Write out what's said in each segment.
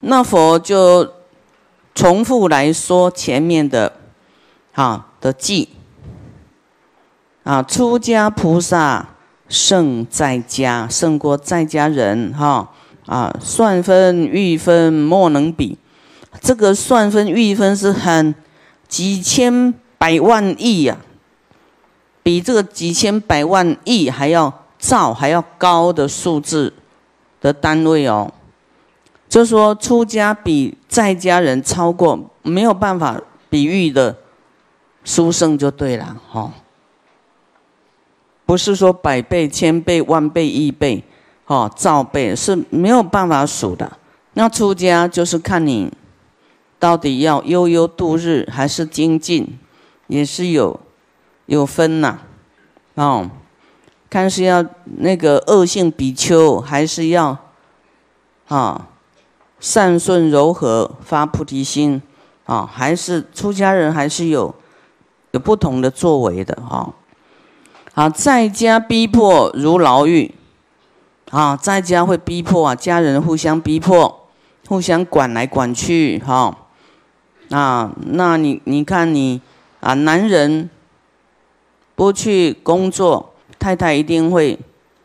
那佛就重复来说前面的，啊的记，啊出家菩萨胜在家，胜过在家人哈。啊算分欲分莫能比，这个算分欲分是很几千百万亿呀，比这个几千百万亿还要兆还要高的数字的单位哦。就说出家比在家人超过没有办法比喻的殊胜就对了，哈，不是说百倍、千倍、万倍、亿倍，哦，兆倍是没有办法数的。那出家就是看你到底要悠悠度日还是精进，也是有有分呐，哦，看是要那个恶性比丘还是要啊。善顺柔和发菩提心，啊，还是出家人还是有有不同的作为的哈。啊，在家逼迫如牢狱，啊，在家会逼迫啊，家人互相逼迫，互相管来管去哈。啊，那你你看你啊，男人不去工作，太太一定会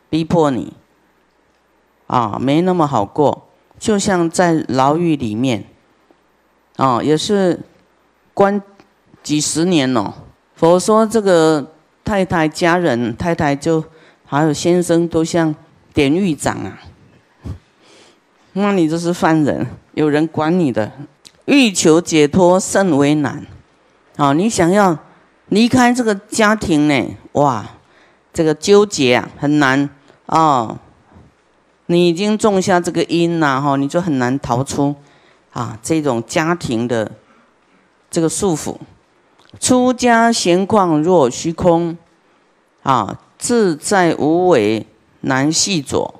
逼迫你，啊，没那么好过。就像在牢狱里面，啊，也是关几十年哦。佛说这个太太家人，太太就还有先生都像典狱长啊，那你就是犯人，有人管你的，欲求解脱甚为难。啊，你想要离开这个家庭呢？哇，这个纠结啊，很难哦。你已经种下这个因了哈，你就很难逃出啊这种家庭的这个束缚。出家闲旷若虚空，啊自在无为难细着，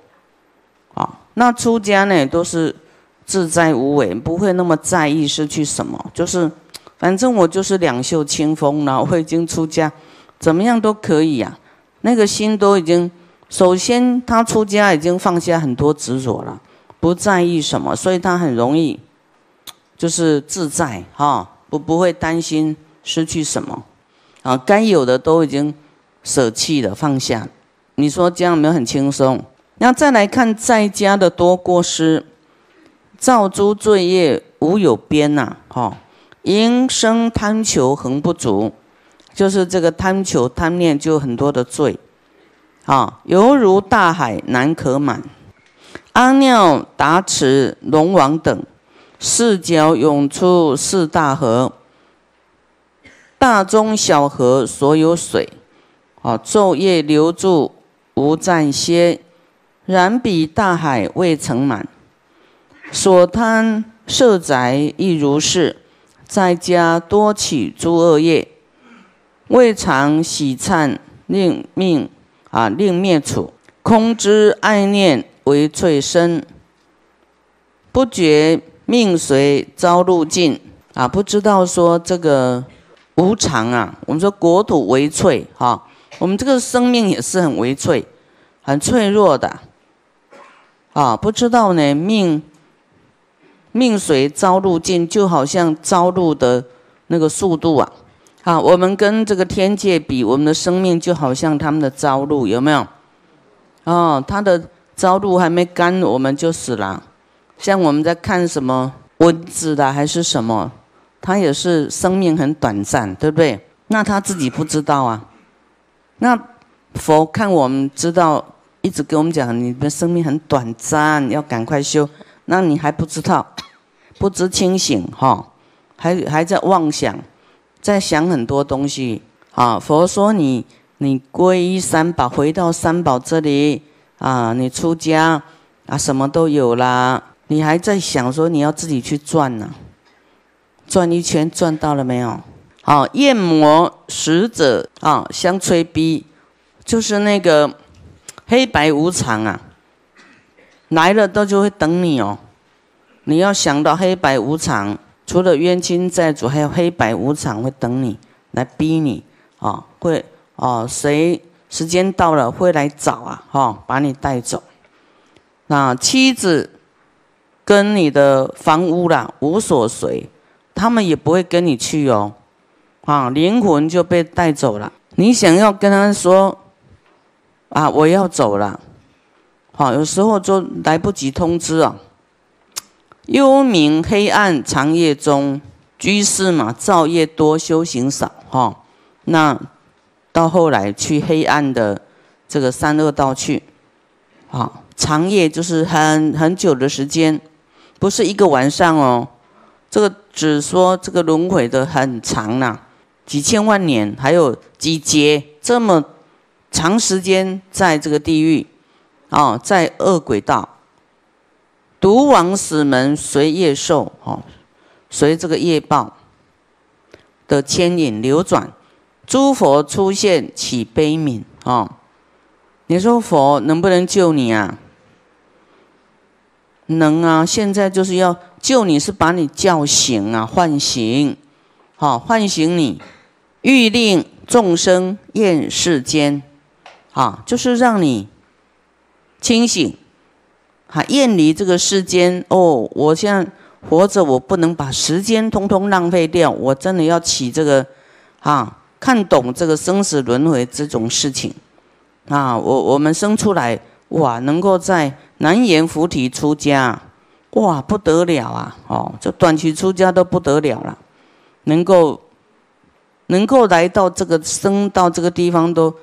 啊那出家呢都是自在无为，不会那么在意失去什么，就是反正我就是两袖清风了，我已经出家，怎么样都可以呀，那个心都已经。首先，他出家已经放下很多执着了，不在意什么，所以他很容易就是自在哈，不不会担心失去什么啊，该有的都已经舍弃了放下。你说这样没有很轻松？那再来看在家的多过失，造诸罪业无有边呐，哈，因生贪求恒不足，就是这个贪求贪念就很多的罪。啊，犹如大海难可满，阿耨达池龙王等四角涌出四大河，大中小河所有水，啊，昼夜流注无暂歇，然彼大海未曾满，所贪设宅亦如是，在家多起诸恶业，未尝喜忏令命。啊，令灭处空之爱念为最深，不觉命随朝露尽啊！不知道说这个无常啊，我们说国土为脆哈，我们这个生命也是很为脆、很脆弱的啊！不知道呢，命命随朝露尽，就好像朝露的那个速度啊。好，我们跟这个天界比，我们的生命就好像他们的朝露，有没有？哦，他的朝露还没干，我们就死了。像我们在看什么蚊子的还是什么，他也是生命很短暂，对不对？那他自己不知道啊。那佛看我们知道，一直跟我们讲，你的生命很短暂，要赶快修。那你还不知道，不知清醒哈，还还在妄想。在想很多东西啊！佛说你你皈依三宝，回到三宝这里啊，你出家啊，什么都有啦。你还在想说你要自己去转呢？转一圈转到了没有？好，焰魔使者啊，相催逼，就是那个黑白无常啊，来了都就会等你哦。你要想到黑白无常。除了冤亲债主，还有黑白无常会等你来逼你啊！会哦，谁时间到了会来找啊？哈，把你带走。那妻子跟你的房屋啦无所随，他们也不会跟你去哦，啊，灵魂就被带走了。你想要跟他说，啊，我要走了，好，有时候就来不及通知啊。幽冥黑暗长夜中，居士嘛，造业多，修行少，哈，那到后来去黑暗的这个三恶道去，好，长夜就是很很久的时间，不是一个晚上哦，这个只说这个轮回的很长呐。几千万年，还有几劫这么长时间，在这个地狱，哦，在恶鬼道，毒王死门随业受，哦，随这个业报的牵引流转，诸佛出现起悲悯，哦，你说佛能不能救你啊？能啊，现在就是要救你，是把你叫醒啊，唤醒，好，唤醒你。欲令众生厌世间，啊，就是让你清醒，啊，厌离这个世间。哦，我现在活着，我不能把时间通通浪费掉。我真的要起这个，啊，看懂这个生死轮回这种事情。啊，我我们生出来，哇，能够在南阎浮提出家，哇，不得了啊！哦，这短期出家都不得了了，能够。能够来到这个生到这个地方都，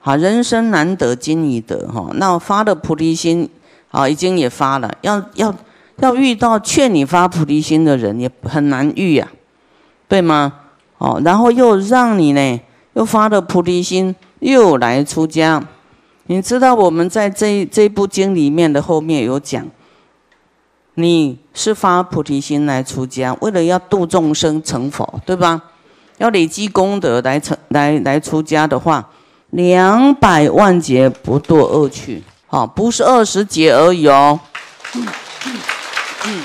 好人生难得今已得哈。那发的菩提心啊，已经也发了。要要要遇到劝你发菩提心的人也很难遇呀，对吗？哦，然后又让你呢，又发了菩提心，又来出家。你知道我们在这这部经里面的后面有讲，你是发菩提心来出家，为了要度众生成佛，对吧？要累积功德来成来来出家的话，两百万劫不堕恶趣，啊，不是二十节而已哦。嗯嗯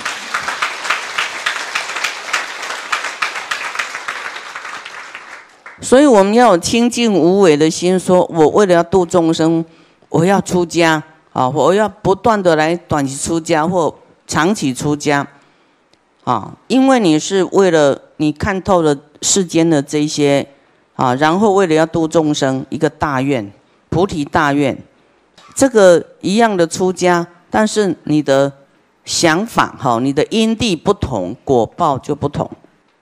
所以我们要有清净无为的心，说我为了要度众生，我要出家啊，我要不断的来短期出家或长期出家，啊，因为你是为了你看透了。世间的这些啊，然后为了要度众生，一个大愿，菩提大愿，这个一样的出家，但是你的想法哈，你的因地不同，果报就不同。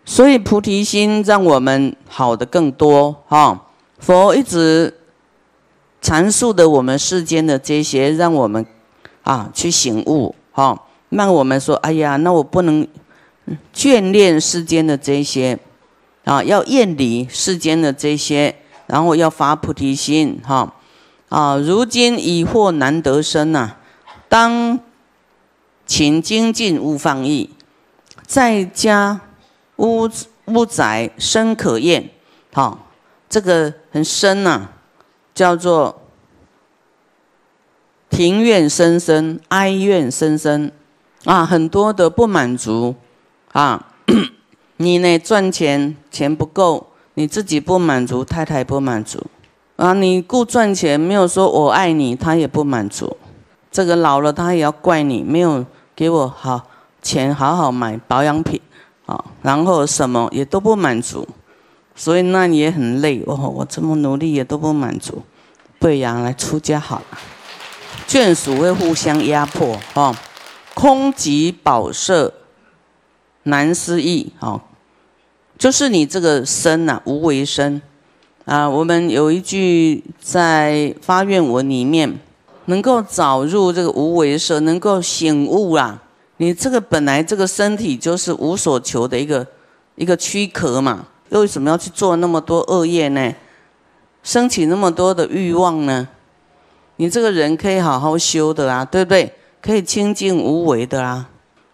所以菩提心让我们好的更多哈。佛一直阐述的我们世间的这些，让我们啊去醒悟哈，让我们说，哎呀，那我不能眷恋世间的这些。啊，要厌离世间的这些，然后要发菩提心，哈，啊，如今已惑难得生呐，当勤精进勿放逸，在家屋屋宅深可厌，好，这个很深呐，叫做庭院深深，哀怨深深，啊，很多的不满足，啊。你呢？赚钱钱不够，你自己不满足，太太不满足，啊，你顾赚钱没有说我爱你，他也不满足。这个老了他也要怪你，没有给我好钱，好好买保养品，啊，然后什么也都不满足，所以那你也很累哦。我这么努力也都不满足，不然来出家好了。眷属会互相压迫，哈，空即宝舍。难思议，哦，就是你这个身呐，无为身啊。我们有一句在发愿文里面，能够早入这个无为舍，能够醒悟啦。你这个本来这个身体就是无所求的一个一个躯壳嘛，又为什么要去做那么多恶业呢？升起那么多的欲望呢？你这个人可以好好修的啦，对不对？可以清净无为的啦。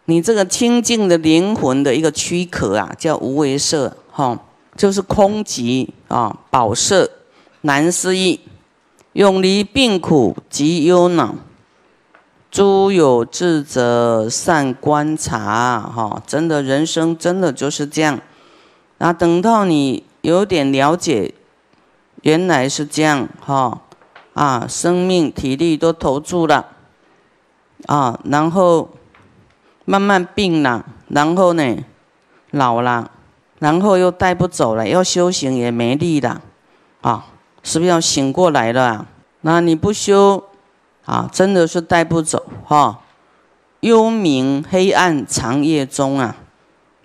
你这个清净的灵魂的一个躯壳啊，叫无为色，哈，就是空寂啊，宝色难思议，永离病苦及忧恼，诸有智者善观察，哈，真的人生真的就是这样。啊，等到你有点了解，原来是这样，哈，啊，生命体力都投注了，啊，然后。慢慢病了，然后呢，老了，然后又带不走了，要修行也没力了，啊，是不是要醒过来了？那你不修，啊，真的是带不走哈。幽冥黑暗长夜中啊，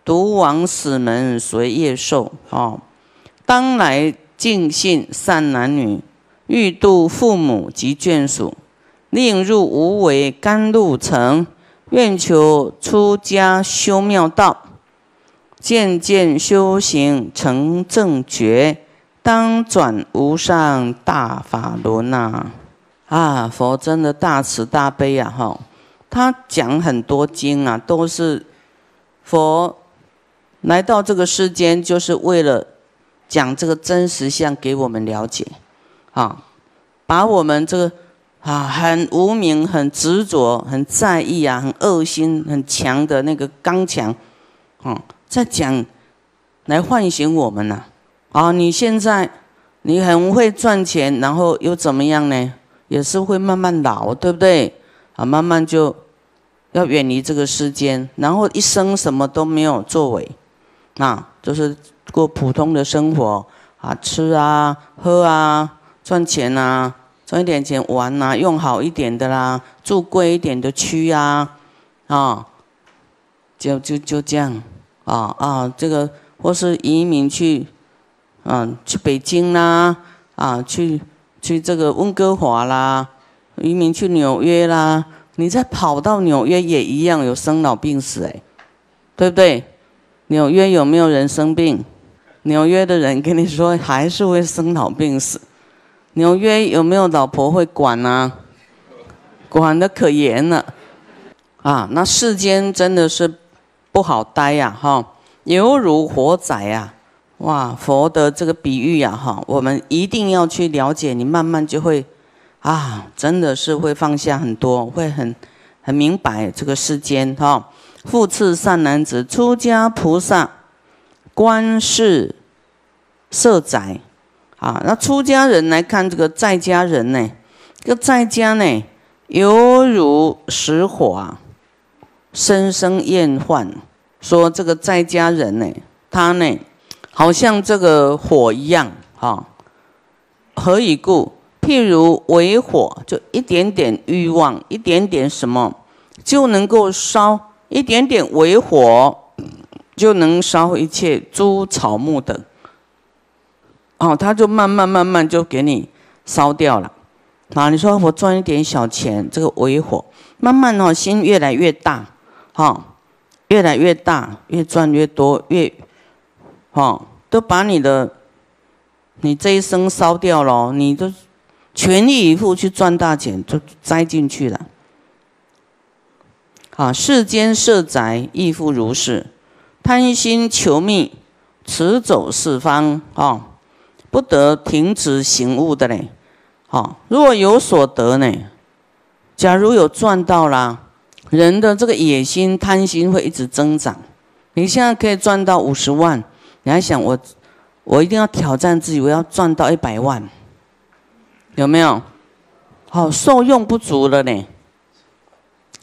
独往死门随夜受啊。当来尽信善男女，欲度父母及眷属，令入无为甘露城。愿求出家修妙道，渐渐修行成正觉，当转无上大法轮呐！啊，佛真的大慈大悲啊！哈，他讲很多经啊，都是佛来到这个世间，就是为了讲这个真实相给我们了解，啊，把我们这个。啊，很无名，很执着，很在意啊，很恶心，很强的那个刚强，啊，在讲来唤醒我们呐。啊，你现在你很会赚钱，然后又怎么样呢？也是会慢慢老，对不对？啊，慢慢就要远离这个世间，然后一生什么都没有作为，啊，就是过普通的生活啊，吃啊，喝啊，赚钱啊。赚一点钱玩啊，用好一点的啦，住贵一点的区啊，啊，就就就这样，啊啊，这个或是移民去，嗯，去北京啦，啊，去去这个温哥华啦，移民去纽约啦，你再跑到纽约也一样有生老病死哎，对不对？纽约有没有人生病？纽约的人跟你说还是会生老病死。纽约有没有老婆会管呢？管的可严了，啊，那世间真的是不好待呀，哈，犹如火仔呀，哇，佛的这个比喻呀，哈，我们一定要去了解，你慢慢就会，啊，真的是会放下很多，会很很明白这个世间，哈，复次善男子，出家菩萨，观世色宅。啊，那出家人来看这个在家人呢，这个在家呢，犹如石火啊，生生厌患。说这个在家人呢，他呢，好像这个火一样啊。何以故？譬如为火，就一点点欲望，一点点什么，就能够烧一点点为火，就能烧一切诸草木等。哦，他就慢慢慢慢就给你烧掉了，啊，你说我赚一点小钱，这个微火，慢慢哦，心越来越大，哈，越来越大，越赚越多，越，哈，都把你的，你这一生烧掉了，你都全力以赴去赚大钱，就栽进去了，啊，世间色宅亦复如是，贪心求觅，驰走四方，啊。不得停止行悟的嘞，好，若有所得呢？假如有赚到啦，人的这个野心、贪心会一直增长。你现在可以赚到五十万，你还想我，我一定要挑战自己，我要赚到一百万，有没有？好，受用不足了呢，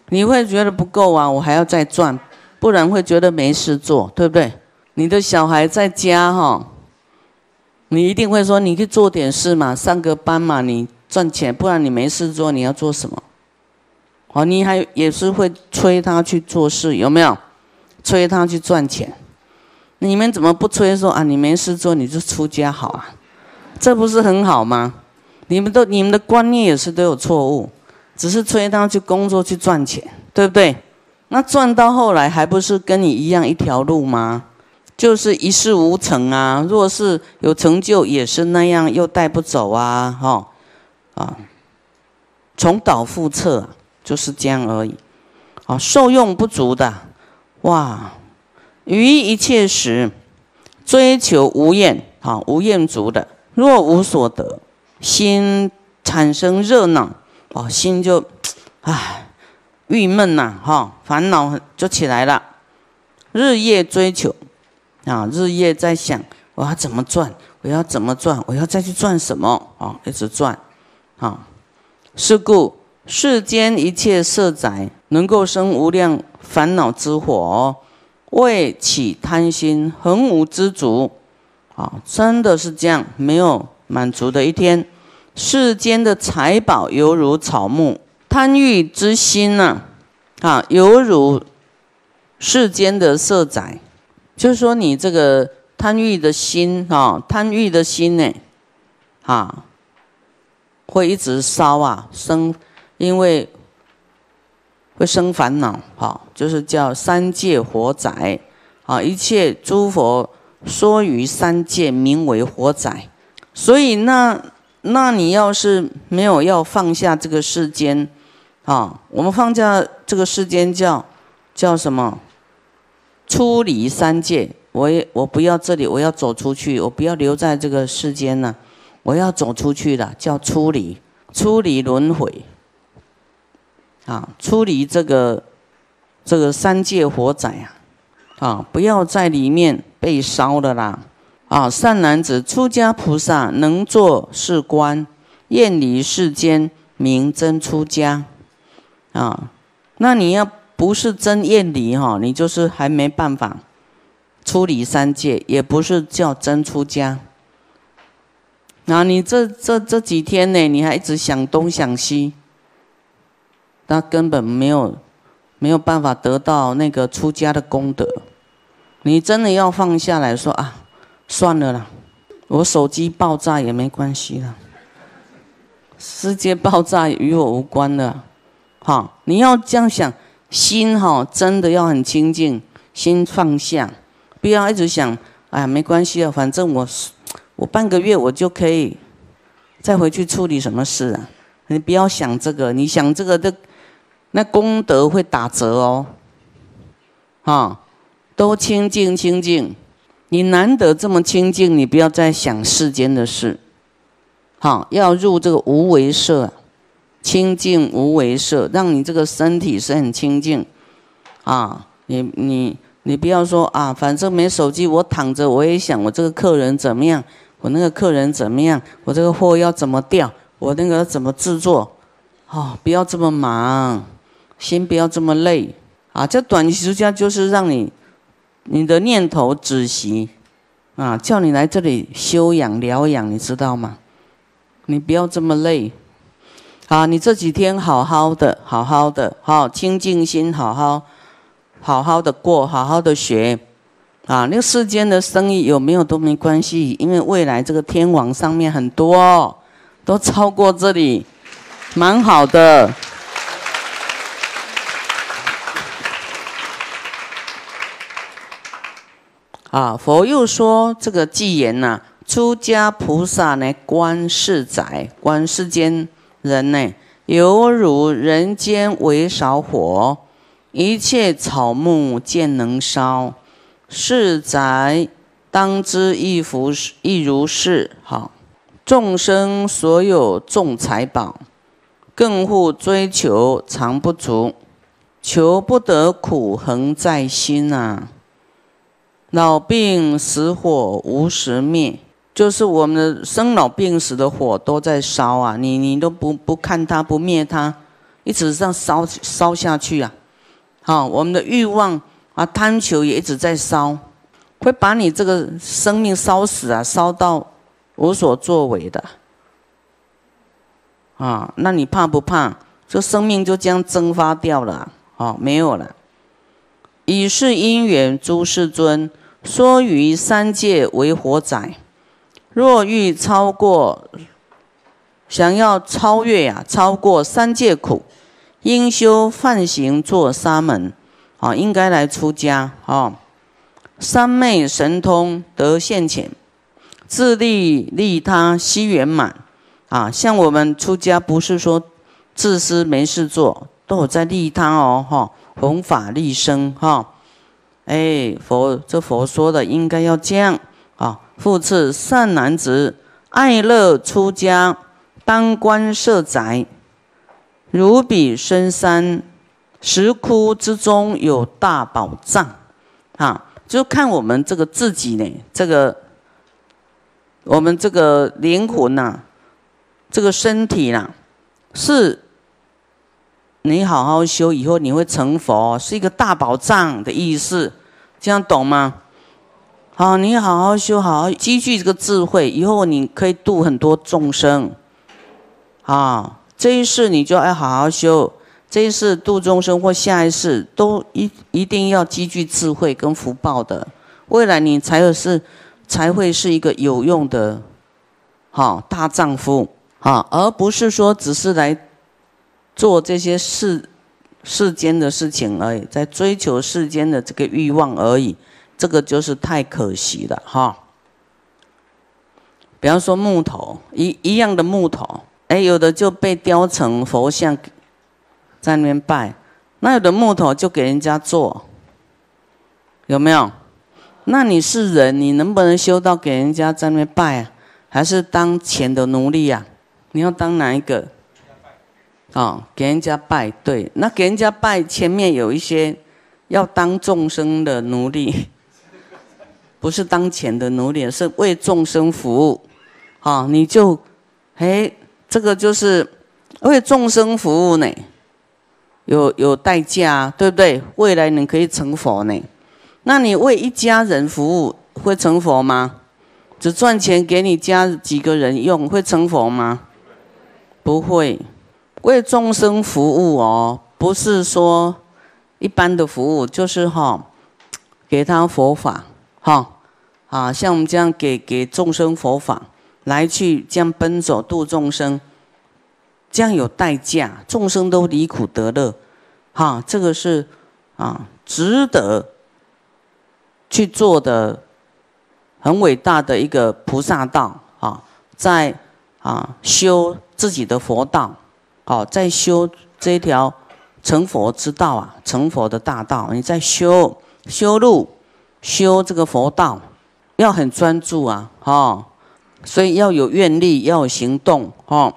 你会觉得不够啊，我还要再赚，不然会觉得没事做，对不对？你的小孩在家哈。你一定会说，你去做点事嘛，上个班嘛，你赚钱，不然你没事做，你要做什么？哦，你还也是会催他去做事，有没有？催他去赚钱，你们怎么不催说啊？你没事做，你就出家好啊？这不是很好吗？你们都你们的观念也是都有错误，只是催他去工作去赚钱，对不对？那赚到后来还不是跟你一样一条路吗？就是一事无成啊！若是有成就，也是那样，又带不走啊！哈，啊，重蹈覆辙，就是这样而已。啊，受用不足的，哇！于一切时追求无厌，啊，无厌足的，若无所得，心产生热闹，哦，心就，唉，郁闷呐，哈，烦恼就起来了，日夜追求。啊，日夜在想我要怎么赚，我要怎么赚，我要再去赚什么啊？一直赚，啊，是故世间一切色宅能够生无量烦恼之火，未起贪心，恒无知足。啊，真的是这样，没有满足的一天。世间的财宝犹如草木，贪欲之心呢，啊，犹如世间的色宅。就是说，你这个贪欲的心啊，贪欲的心呢，啊，会一直烧啊，生，因为会生烦恼。哈，就是叫三界火灾。啊，一切诸佛说于三界，名为火灾。所以那。那你要是没有要放下这个世间，啊，我们放下这个世间叫叫什么？出离三界。我也我不要这里，我要走出去，我不要留在这个世间呢，我要走出去的，叫出离，出离轮回。啊，出离这个这个三界火灾啊，啊，不要在里面被烧了啦。啊，善男子，出家菩萨能做是观，厌离世间，名真出家。啊，那你要不是真厌离哈，你就是还没办法出离三界，也不是叫真出家。那你这这这几天呢，你还一直想东想西，他根本没有没有办法得到那个出家的功德。你真的要放下来说啊。算了啦，我手机爆炸也没关系了，世界爆炸与我无关的，哈！你要这样想，心哈真的要很清净，心放下，不要一直想，哎，没关系啊，反正我我半个月我就可以再回去处理什么事啊！你不要想这个，你想这个的，那功德会打折哦，哈，都清净清净。你难得这么清净，你不要再想世间的事，好，要入这个无为色，清净无为色，让你这个身体是很清净，啊，你你你不要说啊，反正没手机，我躺着我也想我这个客人怎么样，我那个客人怎么样，我这个货要怎么调，我那个怎么制作，哦，不要这么忙，心不要这么累，啊，这短时间就是让你。你的念头止息，啊，叫你来这里修养疗养，你知道吗？你不要这么累，啊，你这几天好好的，好好的，好清净心，好好，好好的过，好好的学，啊，那个世间的生意有没有都没关系，因为未来这个天网上面很多，都超过这里，蛮好的。啊，佛又说这个偈言呐，出家菩萨呢，观世宅，观世间人呢，犹如人间为少火，一切草木见能烧，世宅当知亦复亦如是。好，众生所有众财宝，更护追求常不足，求不得苦恒在心啊。老病死火无时灭，就是我们的生老病死的火都在烧啊！你你都不不看它不灭它，一直这样烧烧下去啊！好，我们的欲望啊贪求也一直在烧，会把你这个生命烧死啊，烧到无所作为的啊！那你怕不怕？这生命就这样蒸发掉了，啊，没有了。以是因缘，诸世尊。说于三界为火宅，若欲超过，想要超越呀，超过三界苦，应修梵行做沙门，啊，应该来出家啊。三昧神通得现前，自利利他悉圆满，啊，像我们出家不是说自私没事做，都有在利他哦，哈，弘法利生，哈。哎，佛这佛说的应该要这样啊！复次，善男子爱乐出家，当观设宅，如比深山石窟之中有大宝藏啊！就看我们这个自己呢，这个我们这个灵魂呐，这个身体呐，是你好好修，以后你会成佛，是一个大宝藏的意思，这样懂吗？好，你好好修，好好积聚这个智慧，以后你可以度很多众生。啊，这一世你就要好好修，这一世度众生或下一世都一一定要积聚智慧跟福报的，未来你才有是才会是一个有用的，好大丈夫啊，而不是说只是来。做这些世世间的事情而已，在追求世间的这个欲望而已，这个就是太可惜了哈。比方说木头一一样的木头，哎，有的就被雕成佛像，在那边拜；那有的木头就给人家做，有没有？那你是人，你能不能修到给人家在那边拜啊？还是当钱的奴隶呀？你要当哪一个？啊，给人家拜，对，那给人家拜，前面有一些要当众生的奴隶，不是当钱的奴隶，是为众生服务。啊，你就，哎，这个就是为众生服务呢，有有代价，对不对？未来你可以成佛呢。那你为一家人服务会成佛吗？只赚钱给你家几个人用会成佛吗？不会。为众生服务哦，不是说一般的服务，就是哈，给他佛法哈，啊，像我们这样给给众生佛法，来去这样奔走度众生，这样有代价，众生都离苦得乐，哈，这个是啊，值得去做的很伟大的一个菩萨道啊，在啊修自己的佛道。哦，在修这条成佛之道啊，成佛的大道，你在修修路，修这个佛道，要很专注啊，哈，所以要有愿力，要有行动，哈。